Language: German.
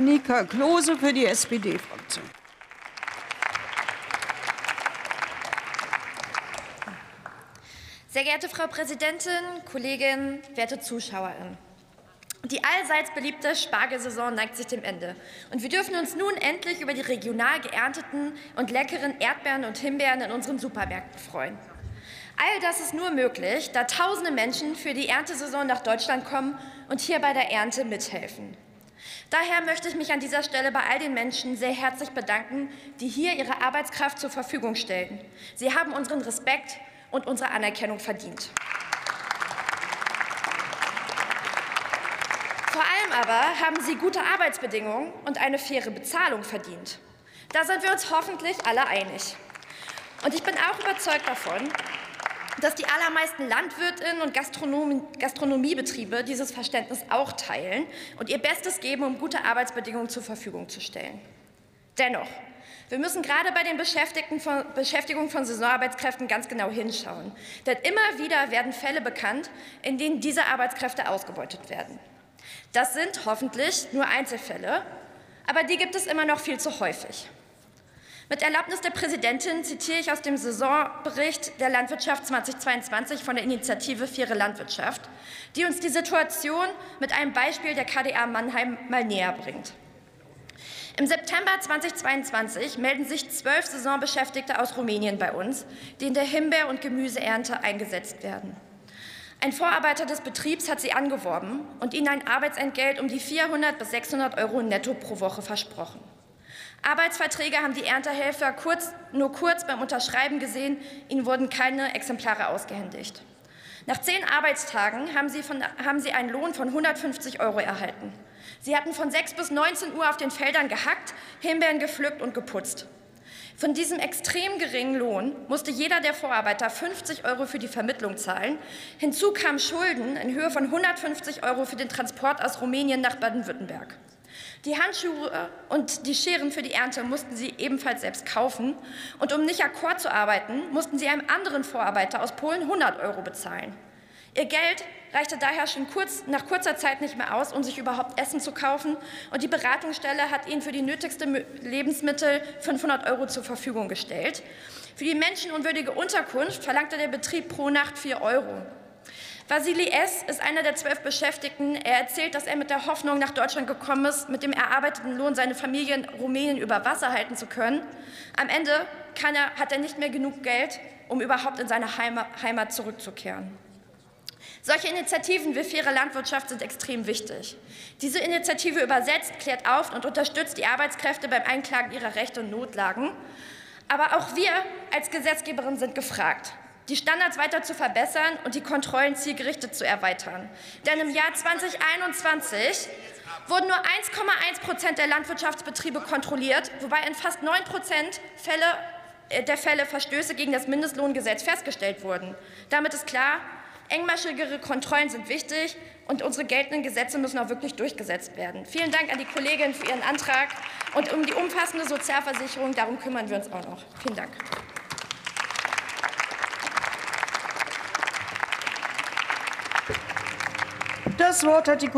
Nika Klose für die SPD-Fraktion. Sehr geehrte Frau Präsidentin, Kolleginnen, werte Zuschauerinnen! Die allseits beliebte Spargelsaison neigt sich dem Ende. Und wir dürfen uns nun endlich über die regional geernteten und leckeren Erdbeeren und Himbeeren in unseren Supermärkten freuen. All das ist nur möglich, da tausende Menschen für die Erntesaison nach Deutschland kommen und hier bei der Ernte mithelfen. Daher möchte ich mich an dieser Stelle bei all den Menschen sehr herzlich bedanken, die hier ihre Arbeitskraft zur Verfügung stellen. Sie haben unseren Respekt und unsere Anerkennung verdient. Vor allem aber haben sie gute Arbeitsbedingungen und eine faire Bezahlung verdient. Da sind wir uns hoffentlich alle einig. Und ich bin auch überzeugt davon, dass die allermeisten Landwirtinnen und Gastronomie, Gastronomiebetriebe dieses Verständnis auch teilen und ihr Bestes geben, um gute Arbeitsbedingungen zur Verfügung zu stellen. Dennoch, wir müssen gerade bei den von, Beschäftigung von Saisonarbeitskräften ganz genau hinschauen. Denn immer wieder werden Fälle bekannt, in denen diese Arbeitskräfte ausgebeutet werden. Das sind hoffentlich nur Einzelfälle, aber die gibt es immer noch viel zu häufig. Mit Erlaubnis der Präsidentin zitiere ich aus dem Saisonbericht der Landwirtschaft 2022 von der Initiative Faire Landwirtschaft, die uns die Situation mit einem Beispiel der KDA Mannheim mal näher bringt. Im September 2022 melden sich zwölf Saisonbeschäftigte aus Rumänien bei uns, die in der Himbeer- und Gemüseernte eingesetzt werden. Ein Vorarbeiter des Betriebs hat sie angeworben und ihnen ein Arbeitsentgelt um die 400 bis 600 Euro netto pro Woche versprochen. Arbeitsverträge haben die Erntehelfer kurz, nur kurz beim Unterschreiben gesehen. Ihnen wurden keine Exemplare ausgehändigt. Nach zehn Arbeitstagen haben sie, von, haben sie einen Lohn von 150 Euro erhalten. Sie hatten von 6 bis 19 Uhr auf den Feldern gehackt, Himbeeren gepflückt und geputzt. Von diesem extrem geringen Lohn musste jeder der Vorarbeiter 50 Euro für die Vermittlung zahlen. Hinzu kamen Schulden in Höhe von 150 Euro für den Transport aus Rumänien nach Baden-Württemberg. Die Handschuhe und die Scheren für die Ernte mussten sie ebenfalls selbst kaufen. Und um nicht akkord zu arbeiten, mussten sie einem anderen Vorarbeiter aus Polen 100 Euro bezahlen. Ihr Geld reichte daher schon kurz, nach kurzer Zeit nicht mehr aus, um sich überhaupt Essen zu kaufen. Und die Beratungsstelle hat ihnen für die nötigsten Lebensmittel 500 Euro zur Verfügung gestellt. Für die menschenunwürdige Unterkunft verlangte der Betrieb pro Nacht 4 Euro. Vasili S. ist einer der zwölf Beschäftigten. Er erzählt, dass er mit der Hoffnung nach Deutschland gekommen ist, mit dem erarbeiteten Lohn seine Familie in Rumänien über Wasser halten zu können. Am Ende er, hat er nicht mehr genug Geld, um überhaupt in seine Heimat zurückzukehren. Solche Initiativen wie faire Landwirtschaft sind extrem wichtig. Diese Initiative übersetzt, klärt auf und unterstützt die Arbeitskräfte beim Einklagen ihrer Rechte und Notlagen. Aber auch wir als Gesetzgeberin sind gefragt, die Standards weiter zu verbessern und die Kontrollen zielgerichtet zu erweitern. Denn im Jahr 2021 wurden nur 1,1 Prozent der Landwirtschaftsbetriebe kontrolliert, wobei in fast 9 Prozent Fälle, äh, der Fälle Verstöße gegen das Mindestlohngesetz festgestellt wurden. Damit ist klar, Engmaschigere Kontrollen sind wichtig, und unsere geltenden Gesetze müssen auch wirklich durchgesetzt werden. Vielen Dank an die Kollegin für ihren Antrag. Und um die umfassende Sozialversicherung, darum kümmern wir uns auch noch. Vielen Dank. Das Wort hat die